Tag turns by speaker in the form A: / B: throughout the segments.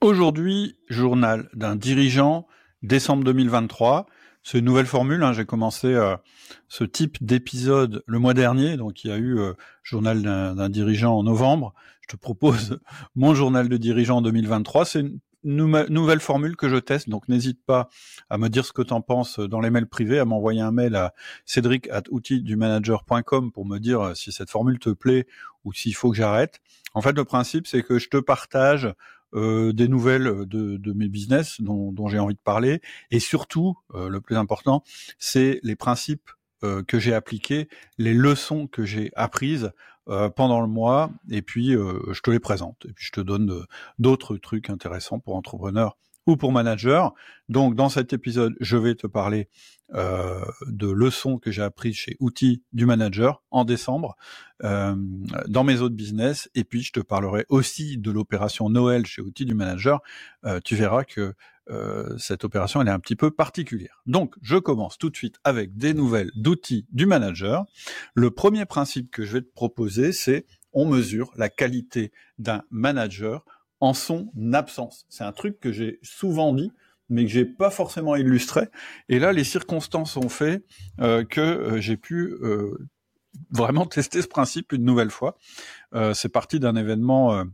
A: Aujourd'hui, journal d'un dirigeant, décembre 2023. C'est une nouvelle formule. Hein. J'ai commencé euh, ce type d'épisode le mois dernier, donc il y a eu euh, journal d'un dirigeant en novembre. Je te propose mon journal de dirigeant en 2023. C'est une nouvelle formule que je teste, donc n'hésite pas à me dire ce que tu en penses dans les mails privés, à m'envoyer un mail à cédric at pour me dire euh, si cette formule te plaît ou s'il faut que j'arrête. En fait, le principe, c'est que je te partage euh, des nouvelles de, mes business dont, j'ai envie de parler, et surtout, euh, le plus important, c'est les principes euh, que j'ai appliqués, les leçons que j'ai apprises pendant le mois, et puis je te les présente, et puis je te donne d'autres trucs intéressants pour entrepreneurs ou pour manager. Donc dans cet épisode, je vais te parler euh, de leçons que j'ai apprises chez Outils du Manager en décembre euh, dans mes autres business. Et puis je te parlerai aussi de l'opération Noël chez Outils du Manager. Euh, tu verras que cette opération elle est un petit peu particulière. Donc je commence tout de suite avec des nouvelles d'outils du manager. Le premier principe que je vais te proposer, c'est on mesure la qualité d'un manager en son absence. C'est un truc que j'ai souvent dit, mais que j'ai pas forcément illustré. Et là, les circonstances ont fait euh, que euh, j'ai pu euh, vraiment tester ce principe une nouvelle fois. c'est parti d'un événement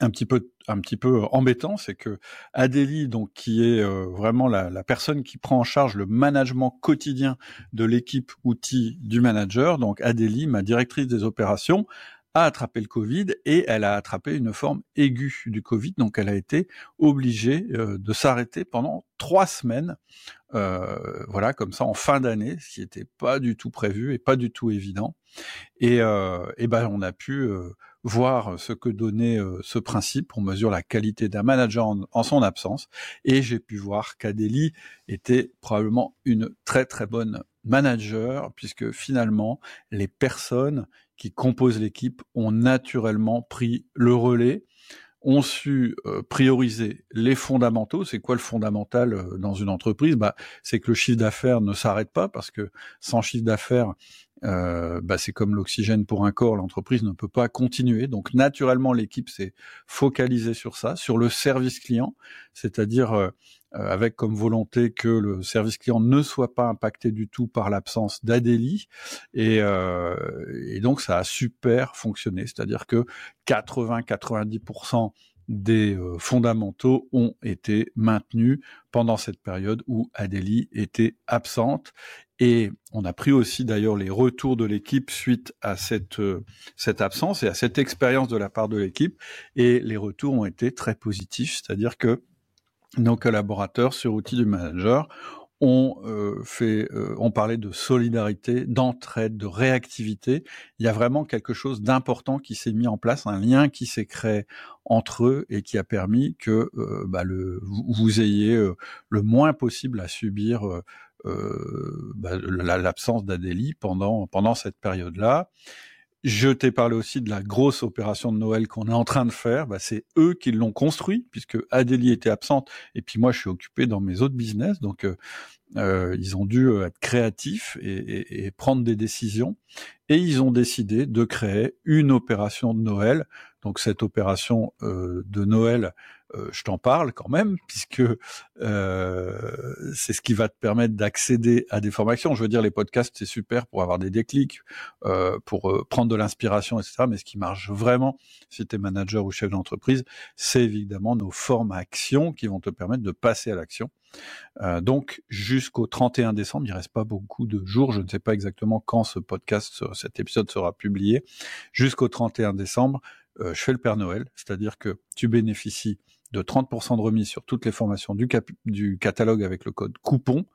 A: un petit peu un petit peu embêtant, c'est que Adélie, donc qui est vraiment la, la, personne qui prend en charge le management quotidien de l'équipe outils du manager, donc Adélie, ma directrice des opérations, a attrapé le Covid et elle a attrapé une forme aiguë du Covid, donc elle a été obligée euh, de s'arrêter pendant trois semaines, euh, voilà, comme ça en fin d'année, ce qui n'était pas du tout prévu et pas du tout évident. Et, euh, et ben on a pu voir ce que donnait ce principe. On mesure la qualité d'un manager en, son absence. Et j'ai pu voir qu'Adélie était probablement une très très bonne manager, puisque finalement, les personnes qui composent l'équipe ont naturellement pris le relais, ont su euh, prioriser les fondamentaux. C'est quoi le fondamental euh, dans une entreprise? Bah, C'est que le chiffre d'affaires ne s'arrête pas, parce que sans chiffre d'affaires, euh, bah, c'est comme l'oxygène pour un corps, l'entreprise ne peut pas continuer. Donc naturellement, l'équipe s'est focalisée sur ça, sur le service client, c'est-à-dire euh, avec comme volonté que le service client ne soit pas impacté du tout par l'absence d'Adélie. Et, euh, et, donc ça a super fonctionné, c'est-à-dire que 80-90% des euh, fondamentaux ont été maintenus pendant cette période où Adélie était absente. Et on a pris aussi d'ailleurs les retours de l'équipe suite à cette, cette absence et à cette expérience de la part de l'équipe. Et les retours ont été très positifs, c'est-à-dire que nos collaborateurs sur outils du manager ont euh, fait, euh, ont parlé de solidarité, d'entraide, de réactivité. Il y a vraiment quelque chose d'important qui s'est mis en place, un lien qui s'est créé entre eux et qui a permis que euh, bah, le, vous ayez le moins possible à subir bah, l'absence d'Adélie pendant pendant cette période-là. Je t'ai parlé aussi de la grosse opération de Noël qu'on est en train de faire. Bah, c'est eux qui l'ont construit, puisque Adélie était absente, et puis moi je suis occupé dans mes autres business, donc euh, euh ils ont dû euh, être créatifs et, prendre des décisions, et ils ont décidé de créer une opération de Noël. Donc cette opération euh, de Noël, euh, je t'en parle quand même, puisque euh, c'est ce qui va te permettre d'accéder à des formations. Je veux dire, les podcasts, c'est super pour avoir des déclics, euh, pour prendre de l'inspiration, etc. Mais ce qui marche vraiment, si tu es manager ou chef d'entreprise, c'est évidemment nos formations qui vont te permettre de passer à l'action. donc jusqu'au 31 décembre, il reste pas beaucoup de jours. Je ne sais pas exactement quand ce podcast, cet épisode sera publié. Jusqu'au 31 décembre, je fais le Père Noël, c'est-à-dire que tu bénéficies de 30% de remise sur toutes les formations du, catalogue avec le code coupon.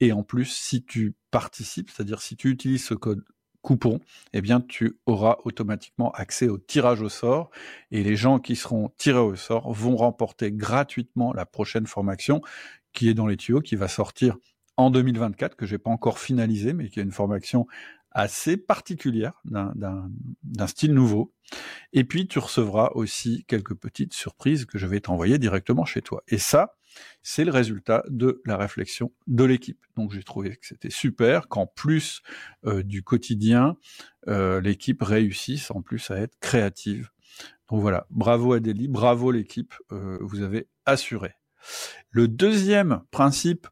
A: Et en plus, si tu participes, c'est-à-dire si tu utilises ce code coupon, eh bien, tu auras automatiquement accès au tirage au sort et les gens qui seront tirés au sort vont remporter gratuitement la prochaine formation qui est dans les tuyaux, qui va sortir en 2024, que j'ai pas encore finalisé, mais qui est une formation assez particulière, d'un style nouveau. Et puis, tu recevras aussi quelques petites surprises que je vais t'envoyer directement chez toi. Et ça, c'est le résultat de la réflexion de l'équipe. Donc j'ai trouvé que c'était super qu'en plus euh, du quotidien, euh, l'équipe réussisse en plus à être créative Donc voilà, bravo Adélie, bravo l'équipe, euh, vous avez assuré. Le deuxième principe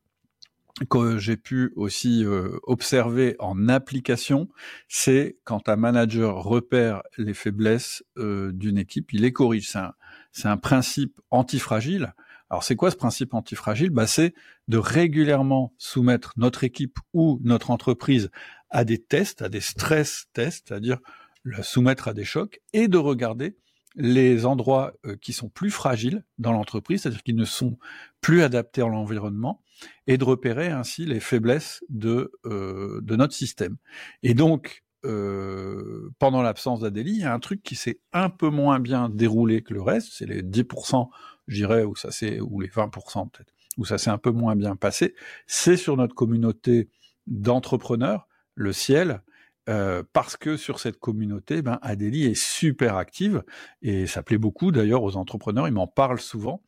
A: que j'ai pu aussi euh, observer en application, c'est quand un manager repère les faiblesses euh, d'une équipe, il les corrige. C'est un, c'est un principe antifragile. Alors c'est quoi ce principe antifragile? Bah, C'est de régulièrement soumettre notre équipe ou notre entreprise à des tests, à des stress tests, c'est-à-dire la soumettre à des chocs, et de regarder les endroits euh, qui sont plus fragiles dans l'entreprise, c'est-à-dire qui ne sont plus adaptés à l'environnement, et de repérer ainsi les faiblesses de, euh, de notre système. Et donc, euh, pendant l'absence d'Adélie, il y a un truc qui s'est un peu moins bien déroulé que le reste, c'est les 10%, je dirais, où ça c'est, ou les 20% peut-être, où ça s'est un peu moins bien passé, c'est sur notre communauté d'entrepreneurs, le ciel, euh, parce que sur cette communauté, ben, Adélie est super active et ça plaît beaucoup d'ailleurs aux entrepreneurs, ils m'en parlent souvent.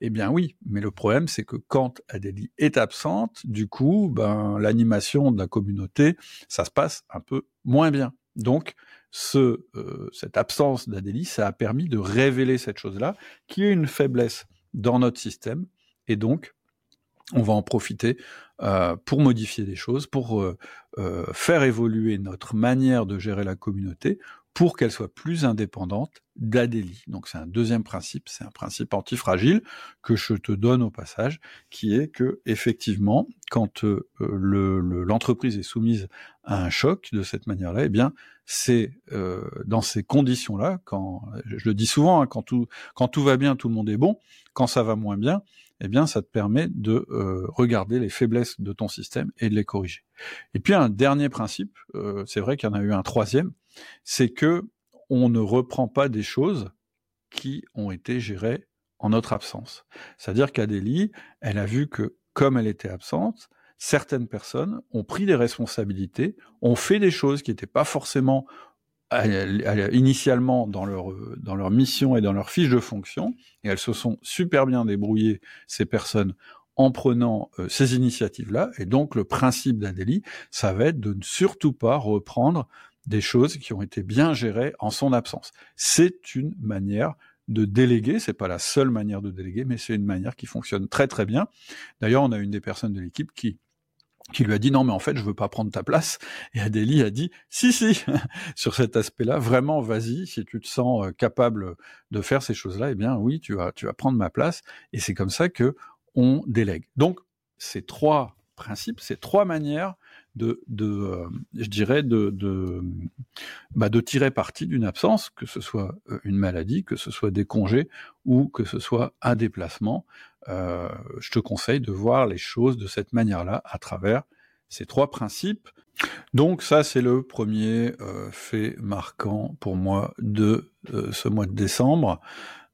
A: Eh bien oui, mais le problème c'est que quand Adélie est absente, du coup, ben, l'animation de la communauté, ça se passe un peu moins bien. Donc, ce, euh, cette absence d'Adélie, ça a permis de révéler cette chose-là, qui est une faiblesse dans notre système, et donc on va en profiter euh, pour modifier des choses, pour euh, euh, faire évoluer notre manière de gérer la communauté, pour qu'elle soit plus indépendante d'Adélie. Donc c'est un deuxième principe, c'est un principe antifragile que je te donne au passage, qui est que effectivement, quand l'entreprise est soumise à un choc de cette manière-là, eh bien c'est dans ces conditions-là, quand je le dis souvent, hein, quand tout quand tout va bien, tout le monde est bon. Quand ça va moins bien, eh bien, ça te permet de euh, regarder les faiblesses de ton système et de les corriger. Et puis un dernier principe, euh, c'est vrai qu'il y en a eu un troisième, c'est que on ne reprend pas des choses qui ont été gérées en notre absence. C'est-à-dire qu'Adélie, elle a vu que comme elle était absente, certaines personnes ont pris des responsabilités, ont fait des choses qui n'étaient pas forcément initialement dans leur, dans leur mission et dans leur fiche de fonction, et elles se sont super bien débrouillées, ces personnes, en prenant euh, ces initiatives-là. Et donc le principe d'Adélie, ça va être de ne surtout pas reprendre des choses qui ont été bien gérées en son absence. C'est une manière de déléguer, c'est pas la seule manière de déléguer, mais c'est une manière qui fonctionne très très bien. D'ailleurs, on a une des personnes de l'équipe qui qui lui a dit non mais en fait je veux pas prendre ta place. Et Adélie a dit si si sur cet aspect-là vraiment vas-y si tu te sens euh, capable de faire ces choses-là eh bien oui tu vas tu vas prendre ma place. Et c'est comme ça que on délègue. Donc ces trois principes ces trois manières de, de euh, je dirais de de, bah, de tirer parti d'une absence que ce soit euh, une maladie que ce soit des congés ou que ce soit un déplacement euh, je te conseille de voir les choses de cette manière-là à travers ces trois principes. Donc ça, c'est le premier euh, fait marquant pour moi de euh, ce mois de décembre.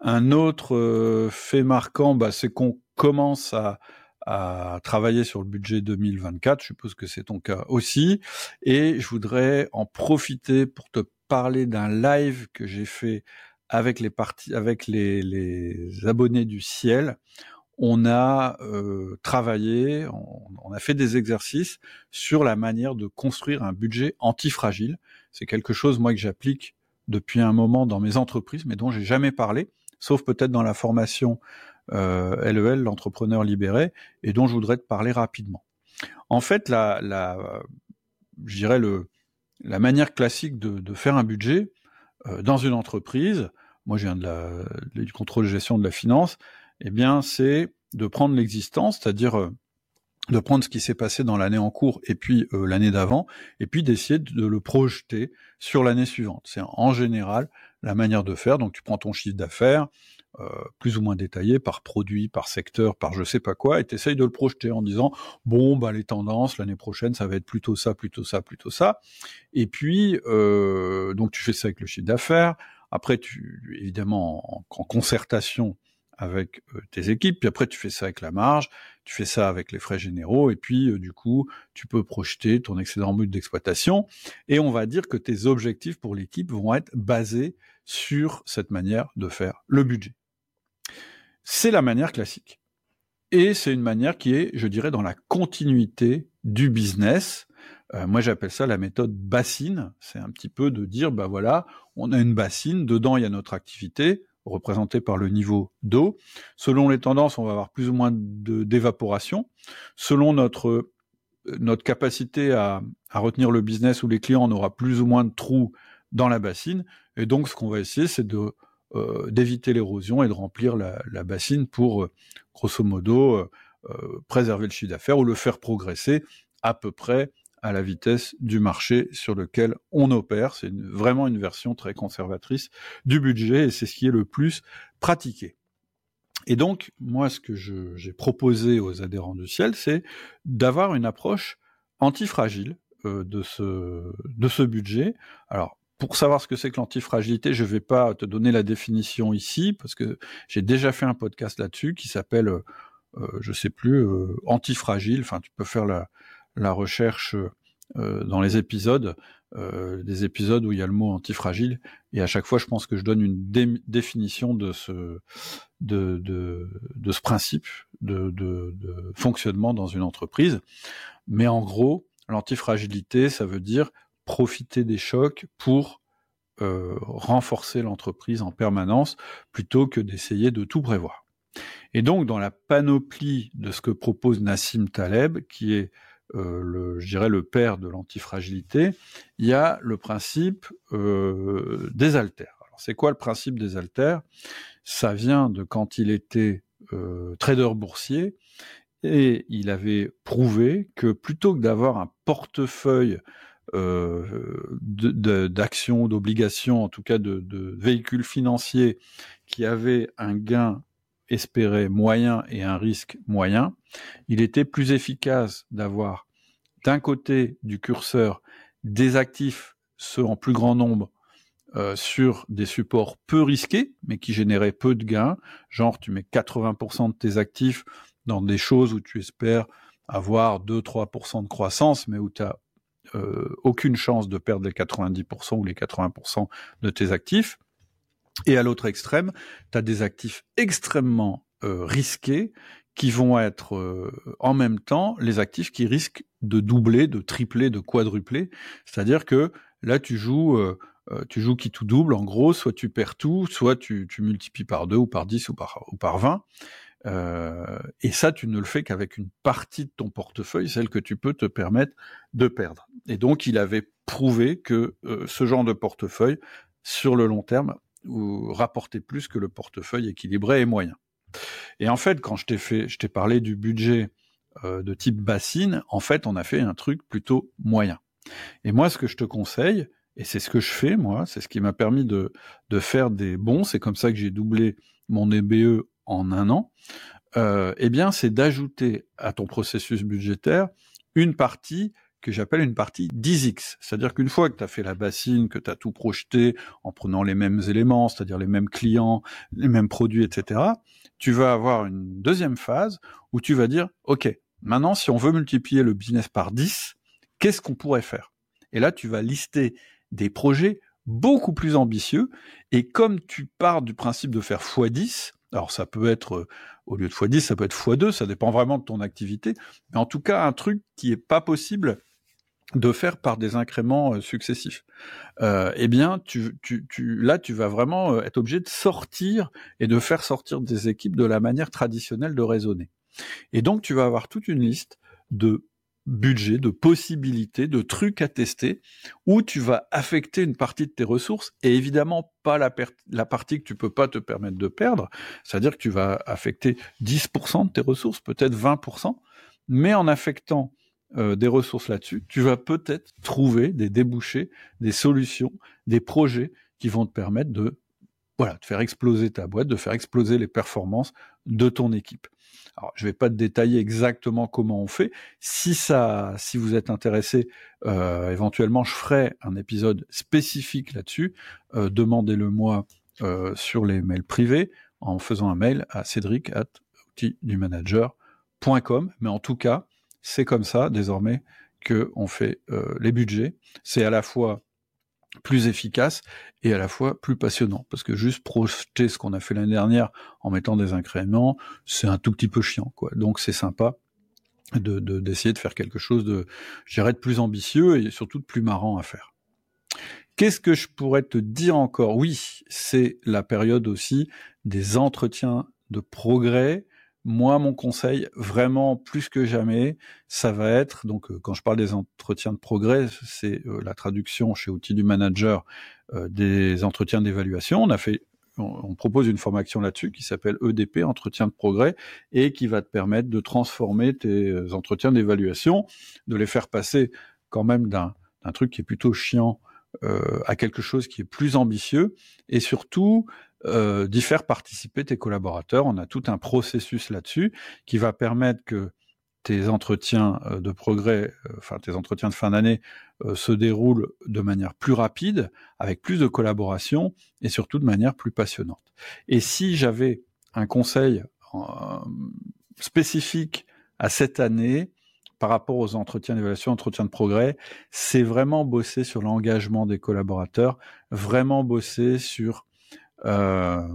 A: Un autre fait marquant, bah, c'est qu'on commence à, à travailler sur le budget 2024. Je suppose que c'est ton cas aussi. Et je voudrais en profiter pour te parler d'un live que j'ai fait avec les parties, avec les, les abonnés du ciel on a euh, travaillé, on, a fait des exercices sur la manière de construire un budget antifragile. C'est quelque chose, moi, que j'applique depuis un moment dans mes entreprises, mais dont j'ai jamais parlé, sauf peut-être dans la formation LEL, l'entrepreneur libéré, et dont je voudrais te parler rapidement. En fait, la, la je dirais le, la manière classique de, faire un budget euh, dans une entreprise, moi je viens de la, du contrôle de gestion de la finance, eh bien, c'est de prendre l'existence, c'est-à-dire euh, de prendre ce qui s'est passé dans l'année en cours et puis euh, l'année d'avant, et puis d'essayer de le projeter sur l'année suivante. C'est en général la manière de faire. Donc tu prends ton chiffre d'affaires, euh, plus ou moins détaillé par produit, par secteur, par je sais pas quoi, et tu de le projeter en disant bon bah les tendances l'année prochaine ça va être plutôt ça, plutôt ça, plutôt ça. Et puis donc tu fais ça avec le chiffre d'affaires. Après tu évidemment en concertation avec euh, tes équipes, puis après tu fais ça avec la marge, tu fais ça avec les frais généraux, et puis euh, du coup tu peux projeter ton excédent brut d'exploitation, et on va dire que tes objectifs pour l'équipe vont être basés sur cette manière de faire le budget. C'est la manière classique. Et c'est une manière qui est, je dirais, dans la continuité du business, moi, j'appelle ça la méthode bassine. C'est un petit peu de dire, bah voilà, on a une bassine, dedans il y a notre activité, représentée par le niveau d'eau. Selon les tendances, on va avoir plus ou moins d'évaporation. Selon notre notre capacité à, à, retenir le business ou les clients, on aura plus ou moins de trous dans la bassine. Et donc, ce qu'on va essayer, c'est de euh, d'éviter l'érosion et de remplir la, bassine pour, euh, grosso modo, euh, euh, préserver le chiffre d'affaires ou le faire progresser à peu près à la vitesse du marché sur lequel on opère. C'est vraiment une version très conservatrice du budget et c'est ce qui est le plus pratiqué. Et donc, moi, ce que j'ai proposé aux adhérents du ciel, c'est d'avoir une approche antifragile euh, de, ce, de ce budget. Alors, pour savoir ce que c'est que l'antifragilité, je ne vais pas te donner la définition ici, parce que j'ai déjà fait un podcast là-dessus qui s'appelle, euh, euh je sais plus, euh, antifragile. Enfin, tu peux faire la, la recherche euh, dans les épisodes, euh, des épisodes où il y a le mot antifragile, et à chaque fois, je pense que je donne une définition de ce, de, de, de ce principe de, de, de, fonctionnement dans une entreprise. Mais en gros, l'antifragilité, ça veut dire profiter des chocs pour euh, renforcer l'entreprise en permanence plutôt que d'essayer de tout prévoir. Et donc, dans la panoplie de ce que propose Nassim Taleb, qui est euh, le, je dirais le père de l'antifragilité, il y a le principe euh, des altères. Alors, c'est quoi le principe des altères Ça vient de quand il était trader boursier et il avait prouvé que plutôt que d'avoir un portefeuille d'actions, d'obligations, en tout cas de, de, véhicules financiers qui avaient un gain espéré moyen et un risque moyen, il était plus efficace d'avoir d'un côté du curseur des actifs, ceux en plus grand nombre, euh, sur des supports peu risqués, mais qui généraient peu de gains, genre tu mets 80% de tes actifs dans des choses où tu espères avoir 2-3% de croissance, mais où tu as euh, aucune chance de perdre les 90% ou les 80% de tes actifs. Et à l'autre extrême, tu as des actifs extrêmement euh, risqués qui vont être euh, en même temps les actifs qui risquent de doubler, de tripler, de quadrupler. C'est-à-dire que là, tu joues, tu joues qui tout double. En gros, soit tu perds tout, soit tu, tu multiplies par 2 ou par 10 ou par, ou par 20. Euh, et ça, tu ne le fais qu'avec une partie de ton portefeuille, celle que tu peux te permettre de perdre. Et donc, il avait prouvé que euh, ce genre de portefeuille, sur le long terme, rapportait plus que le portefeuille équilibré et moyen. Et en fait, quand je t'ai fait, je t'ai parlé du budget euh, de type bassine, en fait, on a fait un truc plutôt moyen. Et moi, ce que je te conseille, et c'est ce que je fais, moi, c'est ce qui m'a permis de, de faire des bons, c'est comme ça que j'ai doublé mon EBE en un an, euh, eh bien, c'est d'ajouter à ton processus budgétaire une partie que j'appelle une partie 10x. C'est-à-dire qu'une fois que tu as fait la bassine, que tu as tout projeté en prenant les mêmes éléments, c'est-à-dire les mêmes clients, les mêmes produits, etc., tu vas avoir une deuxième phase où tu vas dire, OK, maintenant, si on veut multiplier le business par 10, qu'est-ce qu'on pourrait faire? Et là, tu vas lister des projets beaucoup plus ambitieux. Et comme tu pars du principe de faire x10, alors ça peut être, euh, au lieu de x10, ça peut être x2, ça dépend vraiment de ton activité, mais en tout cas un truc qui est pas possible de faire par des incréments euh, successifs. Euh, eh bien, tu, tu, tu, là, tu vas vraiment euh, être obligé de sortir et de faire sortir des équipes de la manière traditionnelle de raisonner. Et donc, tu vas avoir toute une liste de budget, de possibilités, de trucs à tester, où tu vas affecter une partie de tes ressources, et évidemment pas la, la partie que tu peux pas te permettre de perdre, c'est-à-dire que tu vas affecter 10% de tes ressources, peut-être 20%, mais en affectant euh, des ressources là-dessus, tu vas peut-être trouver des débouchés, des solutions, des projets qui vont te permettre de voilà, de faire exploser ta boîte, de faire exploser les performances de ton équipe. Alors, je vais pas te détailler exactement comment on fait. Si ça, si vous êtes intéressé, euh, éventuellement, je ferai un épisode spécifique là-dessus. Euh, Demandez-le moi euh, sur les mails privés en faisant un mail à cédric at manager.com. Mais en tout cas, c'est comme ça désormais que on fait euh, les budgets. C'est à la fois plus efficace et à la fois plus passionnant. Parce que juste projeter ce qu'on a fait l'année dernière en mettant des incréments, c'est un tout petit peu chiant, quoi. Donc c'est sympa de d'essayer de, faire quelque chose de, je de plus ambitieux et surtout de plus marrant à faire. Qu'est-ce que je pourrais te dire encore? Oui, c'est la période aussi des entretiens de progrès. Moi, mon conseil, vraiment plus que jamais, ça va être, donc euh, quand je parle des entretiens de progrès, c'est euh, la traduction chez Outils du Manager euh, des entretiens d'évaluation. On a fait on, propose une formation là-dessus qui s'appelle EDP, entretien de progrès, et qui va te permettre de transformer tes entretiens d'évaluation, de les faire passer quand même d'un truc qui est plutôt chiant à quelque chose qui est plus ambitieux, et surtout euh, d'y faire participer tes collaborateurs. On a tout un processus là-dessus qui va permettre que tes entretiens euh, de progrès, euh, tes entretiens de fin d'année euh, se déroulent de manière plus rapide, avec plus de collaboration et surtout de manière plus passionnante. Et si j'avais un conseil spécifique à cette année par rapport aux entretiens d'évaluation, entretiens de progrès, c'est vraiment bosser sur l'engagement des collaborateurs, vraiment bosser sur euh,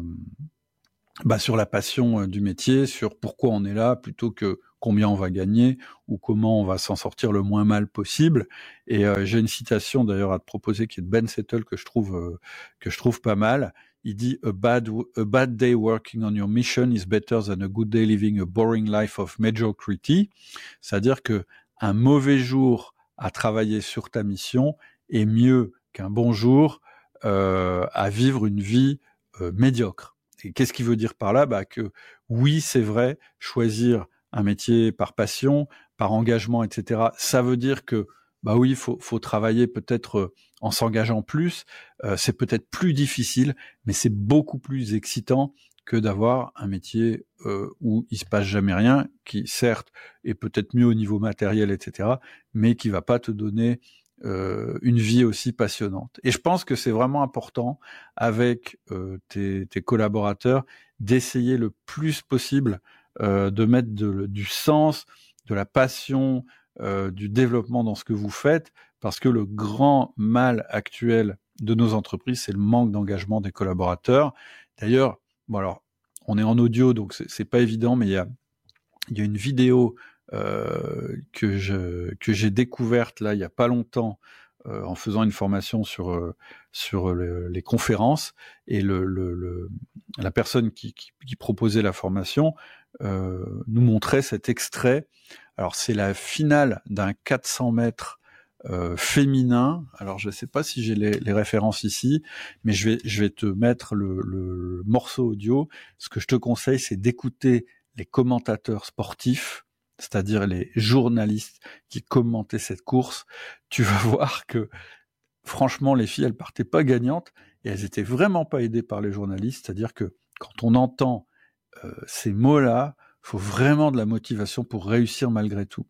A: bah, sur la passion du métier, sur pourquoi on est là, plutôt que combien on va gagner ou comment on va s'en sortir le moins mal possible. Et euh, j'ai une citation d'ailleurs à te proposer qui est de Ben Settle que je trouve euh, que je trouve pas mal. Il dit a bad a bad day working on your mission is better than a good day living a boring life of mediocrity. C'est-à-dire que un mauvais jour à travailler sur ta mission est mieux qu'un bon jour euh, à vivre une vie médiocre. Et qu'est-ce qu'il veut dire par là? Bah que oui, c'est vrai, choisir un métier par passion, par engagement, etc. Ça veut dire que bah oui, faut, faut, travailler peut-être euh, en s'engageant plus. Euh, c'est peut-être plus difficile, mais c'est beaucoup plus excitant que d'avoir un métier euh, où il se passe jamais rien, qui certes est peut-être mieux au niveau matériel, etc., mais qui va pas te donner euh, une vie aussi passionnante. Et je pense que c'est vraiment important avec euh, tes, tes, collaborateurs d'essayer le plus possible euh, de mettre du sens, de la passion, euh, du développement dans ce que vous faites, parce que le grand mal actuel de nos entreprises, c'est le manque d'engagement des collaborateurs. D'ailleurs, bon alors, on est en audio, donc c'est pas évident, mais il y a, y a une vidéo euh, que je que j'ai découverte là il y a pas longtemps euh, en faisant une formation sur euh, sur les conférences et le, le, la personne qui, qui, qui, proposait la formation euh, nous montrait cet extrait. Alors c'est la finale d'un 400 mètres euh, féminin. Alors je ne sais pas si j'ai les, références ici, mais je vais te mettre le, le morceau audio. Ce que je te conseille, c'est d'écouter les commentateurs sportifs c'est-à-dire les journalistes qui commentaient cette course, tu vas voir que franchement les filles elles partaient pas gagnantes et elles étaient vraiment pas aidées par les journalistes, c'est-à-dire que quand on entend euh, ces mots-là, faut vraiment de la motivation pour réussir malgré tout.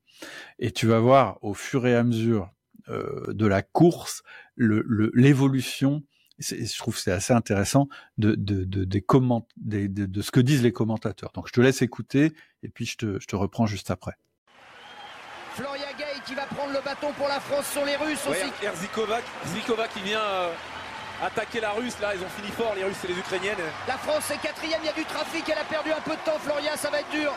A: Et tu vas voir au fur et à mesure euh, de la course l'évolution le, je trouve c'est assez intéressant de, de, de, des comment, des, de, de, ce que disent les commentateurs. Donc je te laisse écouter et puis je te, je te reprends juste après.
B: Floria Gay qui va prendre le bâton pour la France sur les Russes
C: aussi. Zikova, qui vient euh, attaquer la Russe. Là, ils ont fini fort, les Russes et les Ukrainiennes.
B: La France est quatrième, il y a du trafic, elle a perdu un peu de temps. Floria, ça va être dur.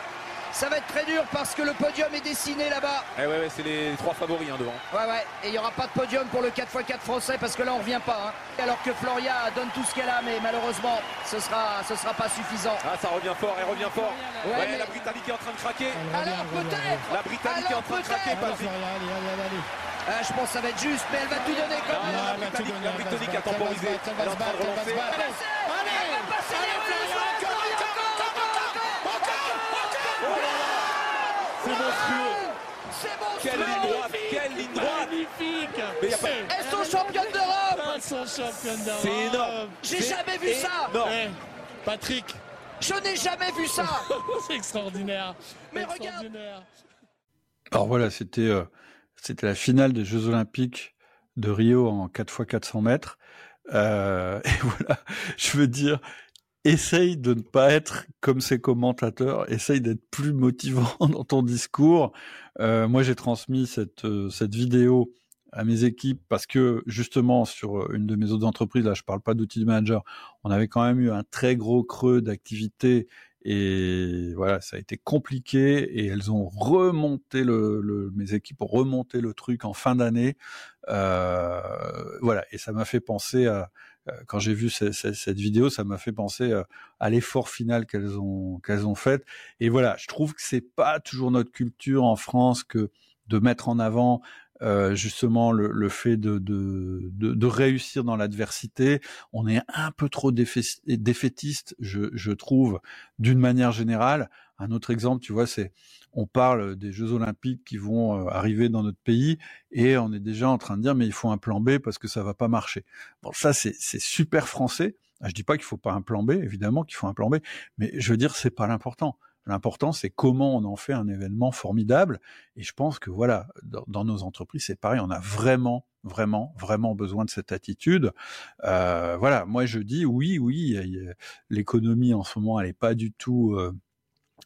B: Ça va être très dur parce que le podium est dessiné là-bas.
C: Eh ouais, ouais c'est les trois favoris hein, devant.
B: Ouais, ouais. Et il n'y aura pas de podium pour le 4x4 français parce que là, on revient pas. Hein. Alors que Floria donne tout ce qu'elle a, mais malheureusement, ce sera, ce sera pas suffisant.
C: Ah, ça revient fort, elle revient fort. Ouais, mais... La Britannique est en train de craquer.
B: Alors peut-être.
C: La Britannique est en train de craquer, Patrick.
B: Allez, allez, allez. Ah, je pense que ça va être juste, mais elle va tout donner quand même.
C: la, Britannique, la Britannique a temporisé. Elle est en train de relancer. C'est monstrueux.
B: C'est monstrueux.
C: Quelle ligne droite, quelle ligne droite.
D: Magnifique.
B: Mais y a pas... Elles sont championnes d'Europe.
D: Elles sont championnes d'Europe.
C: C'est énorme.
B: J'ai jamais vu ça.
C: Non.
D: Eh, Patrick.
B: Je n'ai jamais vu ça.
D: C'est extraordinaire.
B: Mais
D: extraordinaire.
A: Alors voilà, c'était euh, c'était la finale des Jeux Olympiques de Rio en 4 x 400 mètres. Euh, et voilà, je veux dire, essaye de ne pas être comme ces commentateurs, essaye d'être plus motivant dans ton discours. Euh, moi, j'ai transmis cette, euh, cette vidéo à mes équipes parce que justement sur une de mes autres entreprises, là je parle pas d'outils de manager, on avait quand même eu un très gros creux d'activité Et voilà, ça a été compliqué et elles ont remonté le, le mes équipes ont remonté le truc en fin d'année. Euh, voilà, et ça m'a fait penser à euh, quand j'ai vu cette, vidéo, ça m'a fait penser euh, à l'effort final qu'elles ont qu'elles ont fait. Et voilà, je trouve que c'est pas toujours notre culture en France que de mettre en avant euh, justement le, le, fait de, de, de, de réussir dans l'adversité. On est un peu trop défaitiste, je, je trouve, d'une manière générale. Un autre exemple, tu vois, c'est on parle des Jeux Olympiques qui vont euh, arriver dans notre pays et on est déjà en train de dire mais il faut un plan B parce que ça va pas marcher. Bon, ça c'est super français. Je dis pas qu'il faut pas un plan B, évidemment qu'il faut un plan B, mais je veux dire c'est pas l'important. L'important, c'est comment on en fait un événement formidable. Et je pense que voilà, dans, nos entreprises, c'est pareil. On a vraiment, vraiment, vraiment besoin de cette attitude. Euh, voilà, moi je dis oui, oui. L'économie en ce moment, elle est pas du tout. Euh,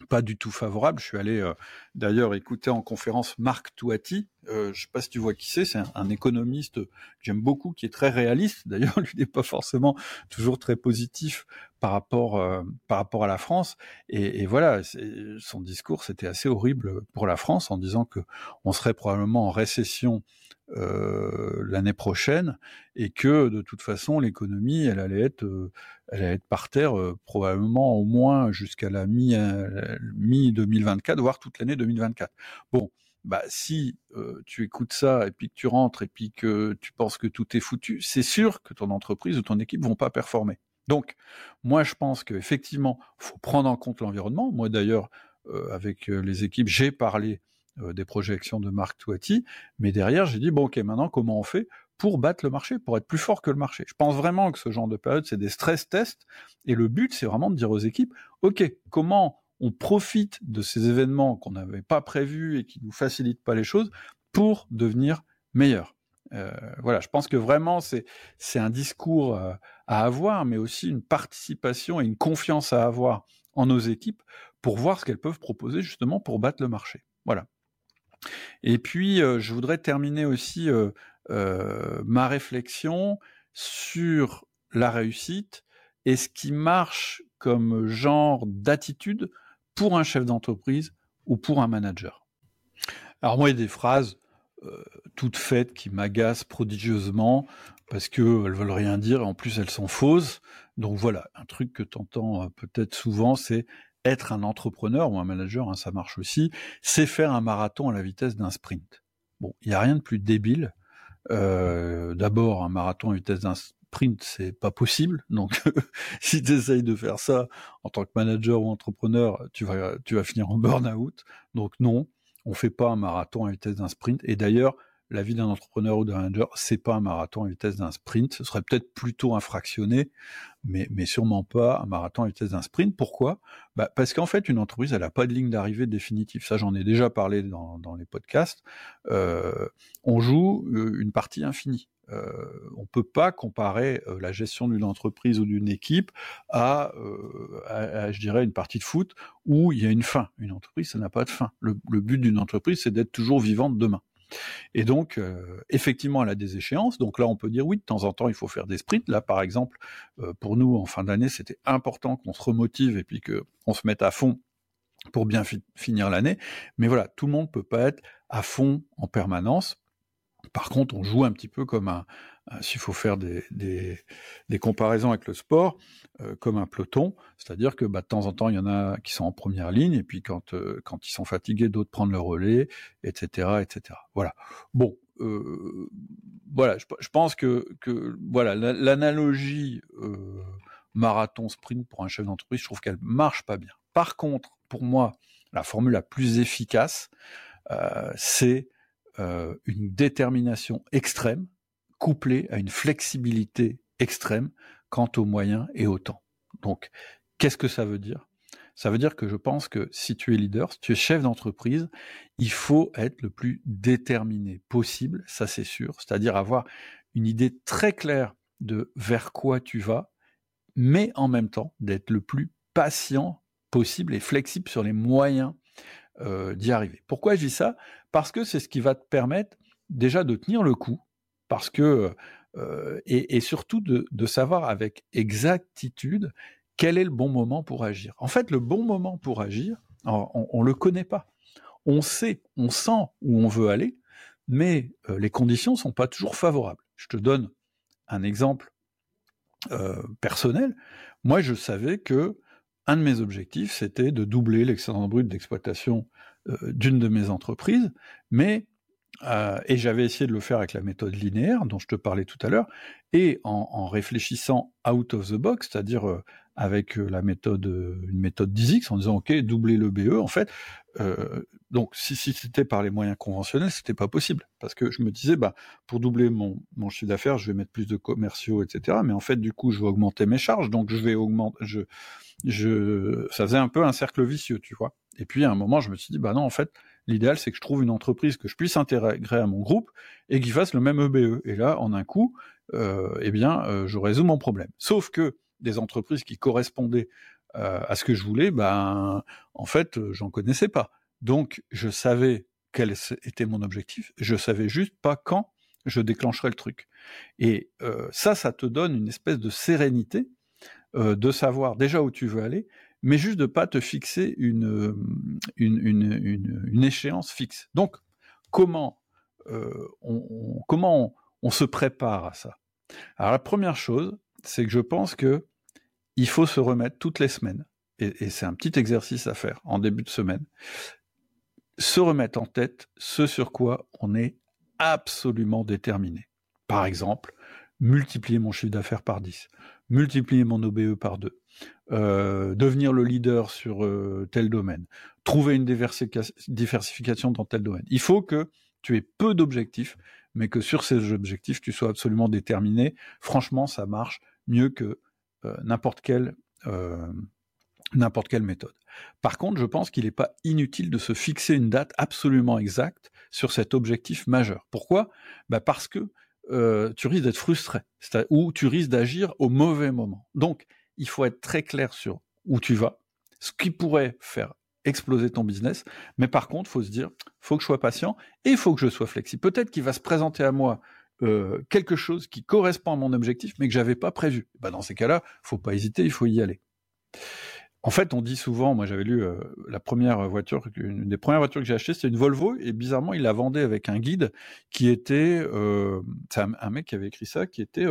A: pas du tout favorable. Je suis allé euh, d'ailleurs écouter en conférence Marc Touati. Euh, je sais pas si tu vois qui c'est. C'est un, économiste que j'aime beaucoup, qui est très réaliste. D'ailleurs, lui n'est pas forcément toujours très positif par rapport euh, par rapport à la France. Et, et voilà, son discours c'était assez horrible pour la France en disant que on serait probablement en récession euh, l'année prochaine et que de toute façon l'économie elle allait être euh, elle allait être par terre euh, probablement au moins jusqu'à la mi mi 2024 voire toute l'année 2024. Bon, bah si tu écoutes ça et puis que tu rentres et puis que tu penses que tout est foutu, c'est sûr que ton entreprise ou ton équipe vont pas performer. Donc, moi, je pense qu'effectivement, faut prendre en compte l'environnement. Moi, d'ailleurs, avec les équipes, j'ai parlé des projections de Marc Touati, mais derrière j'ai dit bon ok maintenant comment on fait pour battre le marché, pour être plus fort que le marché? Je pense vraiment que ce genre de période c'est des stress tests et le but c'est vraiment de dire aux équipes ok comment on profite de ces événements qu'on n'avait pas prévus et qui nous facilitent pas les choses pour devenir meilleur. Euh, voilà, je pense que vraiment c'est c'est un discours euh, à avoir, mais aussi une participation et une confiance à avoir en nos équipes pour voir ce qu'elles peuvent proposer justement pour battre le marché. Voilà. Et puis, je voudrais terminer aussi ma réflexion sur la réussite et ce qui marche comme genre d'attitude pour un chef d'entreprise ou pour un manager. Alors moi, il y a des phrases toutes faites qui m'agacent prodigieusement parce qu'elles veulent rien dire et en plus elles sont fausses. Donc voilà, un truc que tu entends peut-être souvent, c'est être un entrepreneur ou un manager, hein, ça marche aussi, c'est faire un marathon à la vitesse d'un sprint. Bon, il n'y a rien de plus débile. Euh, D'abord, un marathon à vitesse d'un sprint, c'est pas possible. Donc, si tu essayes de faire ça en tant que manager ou entrepreneur, tu vas, tu vas finir en burn-out. Donc non, on fait pas un marathon à vitesse d'un sprint. Et d'ailleurs, la vie d'un entrepreneur ou d'un manager, c'est pas un marathon à vitesse d'un sprint. Ce serait peut-être plutôt un fractionné, mais, mais sûrement pas un marathon à vitesse d'un sprint. Pourquoi? Bah Parce qu'en fait, une entreprise, elle n'a pas de ligne d'arrivée définitive. Ça, j'en ai déjà parlé dans, dans les podcasts. Euh, on joue euh, une partie infinie. Euh, on peut pas comparer la gestion d'une entreprise ou d'une équipe à, je dirais, une partie de foot où il y a une fin. Une entreprise, ça n'a pas de fin. Le but d'une entreprise, c'est d'être toujours vivante demain. Et donc, euh, effectivement, elle a des échéances. Donc là, on peut dire oui, de temps en temps, il faut faire des sprints. Là, par exemple, euh, pour nous, en fin d'année, c'était important qu'on se remotive et puis qu'on se mette à fond pour bien finir l'année. Mais voilà, tout le monde peut pas être à fond en permanence. Par contre, on joue un petit peu comme un, s'il faut faire des, comparaisons avec le sport, euh, comme un peloton, c'est-à-dire que bah, de temps en temps, il y en a qui sont en première ligne, et puis quand, euh, ils sont fatigués, d'autres prennent le relais, etc. etc. Voilà. Bon, euh, voilà, je, pense que, que voilà l'analogie euh, marathon-sprint pour un chef d'entreprise, je trouve qu'elle marche pas bien. Par contre, pour moi, la formule la plus efficace, euh, c'est une détermination extrême, couplé à une flexibilité extrême quant aux moyens et au temps. Donc, qu'est-ce que ça veut dire? Ça veut dire que je pense que si tu es leader, si tu es chef d'entreprise, il faut être le plus déterminé possible, ça c'est sûr, c'est-à-dire avoir une idée très claire de vers quoi tu vas, mais en même temps d'être le plus patient possible et flexible sur les moyens euh, d'y arriver. Pourquoi je dis ça? Parce que c'est ce qui va te permettre déjà de tenir le coup, parce que et, surtout de, savoir avec exactitude quel est le bon moment pour agir En fait, le bon moment pour agir, on ne le connaît pas. On sait, on sent où on veut aller, mais les conditions ne sont pas toujours favorables. Je te donne un exemple personnel. Moi, je savais que un de mes objectifs, c'était de doubler l'excédent brut d'exploitation d'une de mes entreprises, mais et j'avais essayé de le faire avec la méthode linéaire dont je te parlais tout à l'heure, et en, réfléchissant out of the box, c'est-à-dire avec la méthode, une méthode 10x, en disant ok, doubler le BE, en fait, euh, donc si, c'était par les moyens conventionnels, c'était pas possible, parce que je me disais, bah, pour doubler mon, chiffre d'affaires, je vais mettre plus de commerciaux, etc. Mais en fait, du coup, je vais augmenter mes charges, donc je vais augmenter, ça faisait un peu un cercle vicieux, tu vois. Et puis à un moment, je me suis dit, bah non, en fait, l'idéal c'est que je trouve une entreprise que je puisse intégrer à mon groupe et qui fasse le même EBE. Et là, en un coup, euh, eh bien, euh, je résous mon problème. Sauf que des entreprises qui correspondaient euh, à ce que je voulais, ben, en fait, j'en connaissais pas. Donc, je savais quel était mon objectif, je savais juste pas quand je déclencherais le truc. Et ça, ça te donne une espèce de sérénité de savoir déjà où tu veux aller, mais juste de pas te fixer une, une, échéance fixe. Donc, comment, on, comment on, se prépare à ça? Alors, la première chose, c'est que je pense que il faut se remettre toutes les semaines, et, c'est un petit exercice à faire en début de semaine, se remettre en tête ce sur quoi on est absolument déterminé. Par exemple, multiplier mon chiffre d'affaires par 10, multiplier mon OBE par 2, euh, devenir le leader sur euh, tel domaine, trouver une diversification dans tel domaine. Il faut que tu aies peu d'objectifs, mais que sur ces objectifs, tu sois absolument déterminé. Franchement, ça marche mieux que euh, n'importe quelle méthode. Par contre, je pense qu'il n'est pas inutile de se fixer une date absolument exacte sur cet objectif majeur. Pourquoi? Bah Parce que tu risques d'être frustré, ou tu risques d'agir au mauvais moment. Donc, il faut être très clair sur où tu vas, ce qui pourrait faire exploser ton business, mais par contre, il faut se dire, faut que je sois patient et il faut que je sois flexible. Peut-être qu'il va se présenter à moi euh, quelque chose qui correspond à mon objectif, mais que j'avais pas prévu. Bah, dans ces cas-là, faut pas hésiter, il faut y aller. En fait, on dit souvent, moi j'avais lu euh, la première voiture, une des premières voitures que j'ai achetées, c'était une Volvo, et bizarrement, il la vendait avec un guide qui était, euh, c'est un, mec qui avait écrit ça, qui était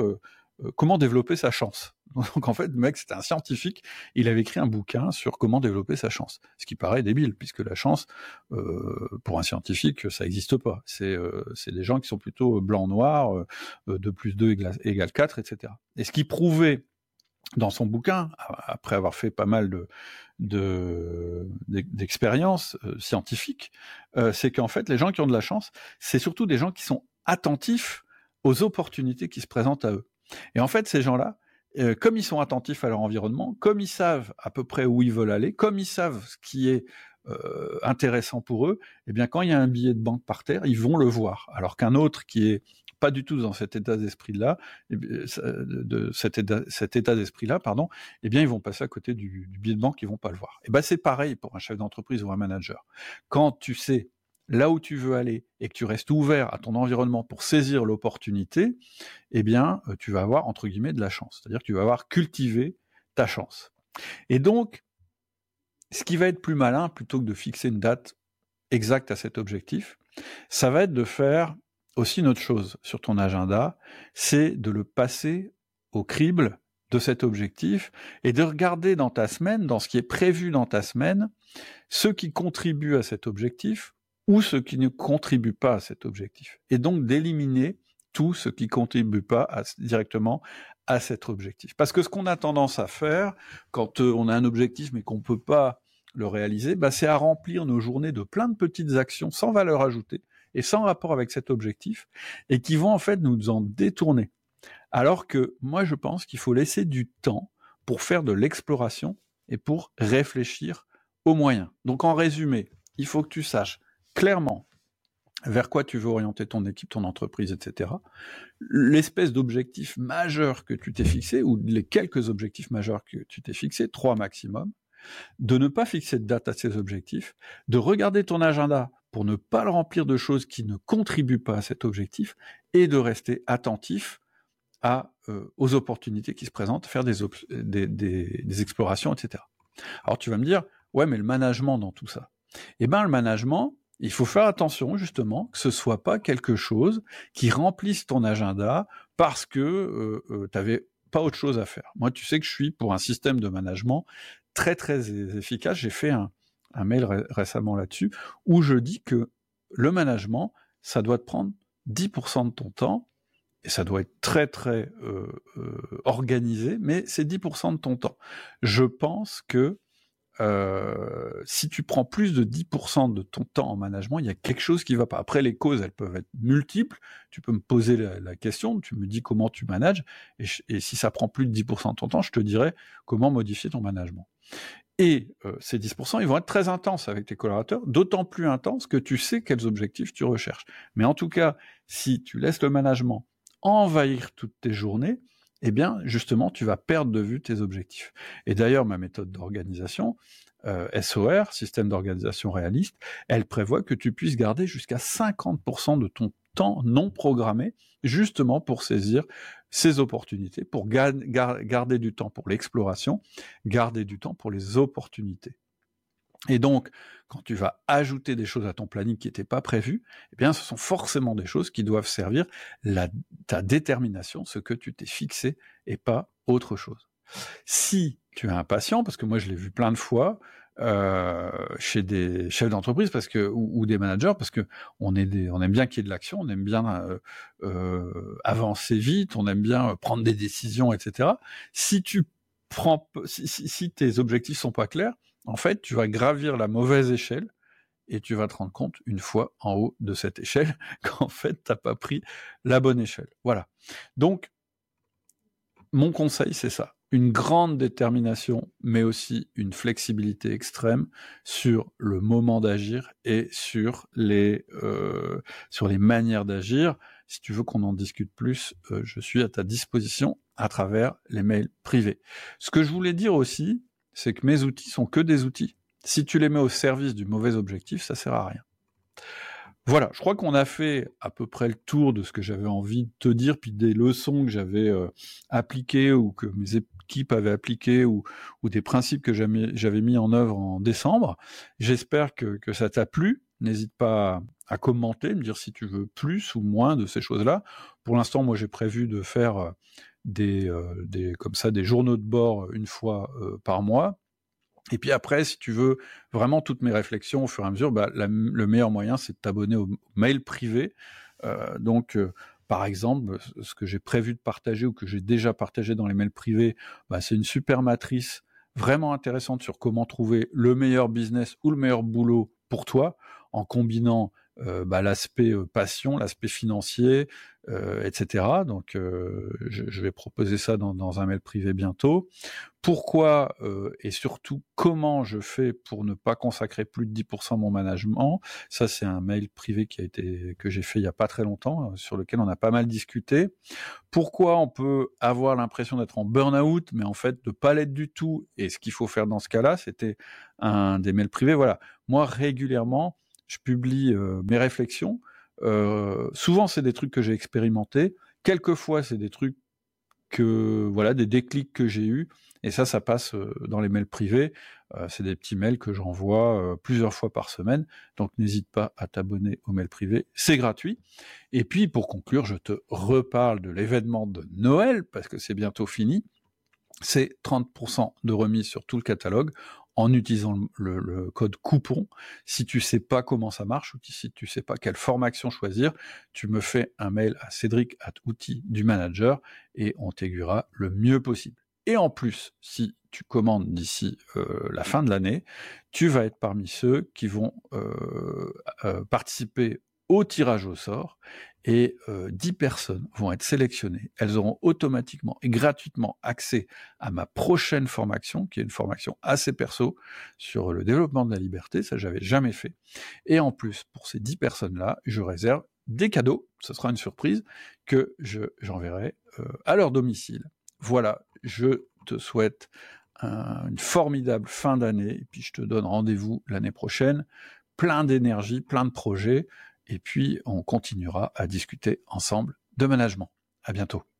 A: comment développer sa chance. Donc en fait, le mec, c'était un scientifique. Il avait écrit un bouquin sur comment développer sa chance. Ce qui paraît débile, puisque la chance, euh, pour un scientifique, ça n'existe pas. C'est euh, des gens qui sont plutôt blanc-noir, euh, 2 plus 2 égale, 4, etc. Et ce qui prouvait dans son bouquin, après avoir fait pas mal de d'expériences euh, scientifiques, euh, c'est qu'en fait, les gens qui ont de la chance, c'est surtout des gens qui sont attentifs aux opportunités qui se présentent à eux. Et en fait, ces gens-là, euh, comme ils sont attentifs à leur environnement, comme ils savent à peu près où ils veulent aller, comme ils savent ce qui est euh, intéressant pour eux, eh bien quand il y a un billet de banque par terre, ils vont le voir. Alors qu'un autre qui est pas du tout dans cet état d'esprit-là, eh de cet état, d'esprit-là, pardon, eh bien ils vont passer à côté du, du billet de banque, ils vont pas le voir. Et eh ben c'est pareil pour un chef d'entreprise ou un manager. Quand tu sais là où tu veux aller et que tu restes ouvert à ton environnement pour saisir l'opportunité, eh bien, euh, tu vas avoir, entre guillemets, de la chance. C'est-à-dire que tu vas avoir cultivé ta chance. Et donc, ce qui va être plus malin, plutôt que de fixer une date exacte à cet objectif, ça va être de faire aussi une autre chose sur ton agenda, c'est de le passer au crible de cet objectif et de regarder dans ta semaine, dans ce qui est prévu dans ta semaine, ce qui contribue à cet objectif ou ce qui ne contribue pas à cet objectif. Et donc d'éliminer tout ce qui contribue pas directement à cet objectif. Parce que ce qu'on a tendance à faire quand euh, on a un objectif mais qu'on ne peut pas le réaliser, bah, c'est à remplir nos journées de plein de petites actions sans valeur ajoutée et sans rapport avec cet objectif et qui vont en fait nous en détourner. Alors que moi je pense qu'il faut laisser du temps pour faire de l'exploration et pour réfléchir aux moyens. Donc en résumé, il faut que tu saches clairement vers quoi tu veux orienter ton équipe, ton entreprise, etc. L'espèce d'objectif majeur que tu t'es fixé, ou les quelques objectifs majeurs que tu t'es fixé, trois maximum, de ne pas fixer de date à ces objectifs, de regarder ton agenda pour ne pas le remplir de choses qui ne contribuent pas à cet objectif, et de rester attentif euh, aux opportunités qui se présentent, faire des, des, explorations, etc. Alors tu vas me dire, ouais, mais le management dans tout ça? Eh bien, le management, il faut faire attention justement que ce soit pas quelque chose qui remplisse ton agenda parce que euh, euh, tu n'avais pas autre chose à faire. Moi, tu sais que je suis pour un système de management très très efficace. J'ai fait un, mail récemment là-dessus où je dis que le management, ça doit te prendre 10% de ton temps et ça doit être très très euh, organisé, mais c'est 10% de ton temps. Je pense que euh, si tu prends plus de 10% de ton temps en management, il y a quelque chose qui va pas. Après, les causes, elles peuvent être multiples. Tu peux me poser la, question, tu me dis comment tu manages, et, et, si ça prend plus de 10% de ton temps, je te dirai comment modifier ton management. Et euh, ces 10%, ils vont être très intenses avec tes collaborateurs, d'autant plus intenses que tu sais quels objectifs tu recherches. Mais en tout cas, si tu laisses le management envahir toutes tes journées, eh bien, justement, tu vas perdre de vue tes objectifs. Et d'ailleurs, ma méthode d'organisation, euh, SOR, système d'organisation réaliste, elle prévoit que tu puisses garder jusqu'à 50% de ton temps non programmé, justement pour saisir ces opportunités, pour ga gar garder du temps pour l'exploration, garder du temps pour les opportunités. Et donc, quand tu vas ajouter des choses à ton planning qui n'étaient pas prévues, eh bien, ce sont forcément des choses qui doivent servir la, ta détermination, ce que tu t'es fixé, et pas autre chose. Si tu es impatient, parce que moi je l'ai vu plein de fois, euh, chez des chefs d'entreprise parce que ou, des managers parce que on est des, on aime bien qu'il y ait de l'action, on aime bien euh, euh, avancer vite, on aime bien prendre des décisions, etc. Si tu prends, si, si, si tes objectifs sont pas clairs, en fait, tu vas gravir la mauvaise échelle et tu vas te rendre compte une fois en haut de cette échelle qu'en fait, t'as pas pris la bonne échelle. Voilà. Donc, mon conseil, c'est ça une grande détermination, mais aussi une flexibilité extrême sur le moment d'agir et sur les, euh, sur les manières d'agir. Si tu veux qu'on en discute plus, euh, je suis à ta disposition à travers les mails privés. Ce que je voulais dire aussi, c'est que mes outils sont que des outils. Si tu les mets au service du mauvais objectif, ça sert à rien. Voilà, je crois qu'on a fait à peu près le tour de ce que j'avais envie de te dire, puis des leçons que j'avais euh, appliquées ou que mes équipes avaient appliquées ou, des principes que j'avais mis en œuvre en décembre. J'espère que, que ça t'a plu. N'hésite pas à, commenter, me dire si tu veux plus ou moins de ces choses-là. Pour l'instant, moi, j'ai prévu de faire euh, des, euh, des, comme ça, des journaux de bord une fois par mois et puis après, si tu veux vraiment toutes mes réflexions au fur et à mesure, bah, le meilleur moyen, c'est de t'abonner au mail privé. Euh, donc, euh, par exemple, ce que j'ai prévu de partager ou que j'ai déjà partagé dans les mails privés, bah, c'est une super matrice vraiment intéressante sur comment trouver le meilleur business ou le meilleur boulot pour toi en combinant euh, bah, l'aspect euh, passion, l'aspect financier, euh, etc. Donc, je, vais proposer ça dans, dans, un mail privé bientôt. Pourquoi et surtout comment je fais pour ne pas consacrer plus de 10% de mon management? Ça, c'est un mail privé qui a été que j'ai fait il y a pas très longtemps, sur lequel on a pas mal discuté. Pourquoi on peut avoir l'impression d'être en burn-out, mais en fait de pas l'être du tout? Et ce qu'il faut faire dans ce cas-là, c'était un des mails privés. Voilà, moi régulièrement je publie euh, mes réflexions. Euh, souvent, c'est des trucs que j'ai expérimentés. Quelquefois, c'est des trucs que, voilà, des déclics que j'ai eus. Et ça, ça passe euh, dans les mails privés. c'est des petits mails que j'envoie plusieurs fois par semaine. Donc, n'hésite pas à t'abonner aux mails privés. C'est gratuit. Et puis, pour conclure, je te reparle de l'événement de Noël parce que c'est bientôt fini. C'est 30% de remise sur tout le catalogue en utilisant le, code coupon. Si tu sais pas comment ça marche ou si tu sais pas quelle formation choisir, tu me fais un mail à Cédric at outil du manager et on t'aiguillera le mieux possible. Et en plus, si tu commandes d'ici euh, la fin de l'année, tu vas être parmi ceux qui vont euh, euh, participer au tirage au sort et euh, 10 personnes vont être sélectionnées. Elles auront automatiquement et gratuitement accès à ma prochaine formation, qui est une formation assez perso sur le développement de la liberté, ça j'avais jamais fait. Et en plus, pour ces 10 personnes-là, je réserve des cadeaux, ce sera une surprise, que j'enverrai euh, à leur domicile. Voilà, je te souhaite un, une formidable fin d'année, et puis je te donne rendez-vous l'année prochaine, plein d'énergie, plein de projets, et puis on continuera à discuter ensemble de management. À bientôt.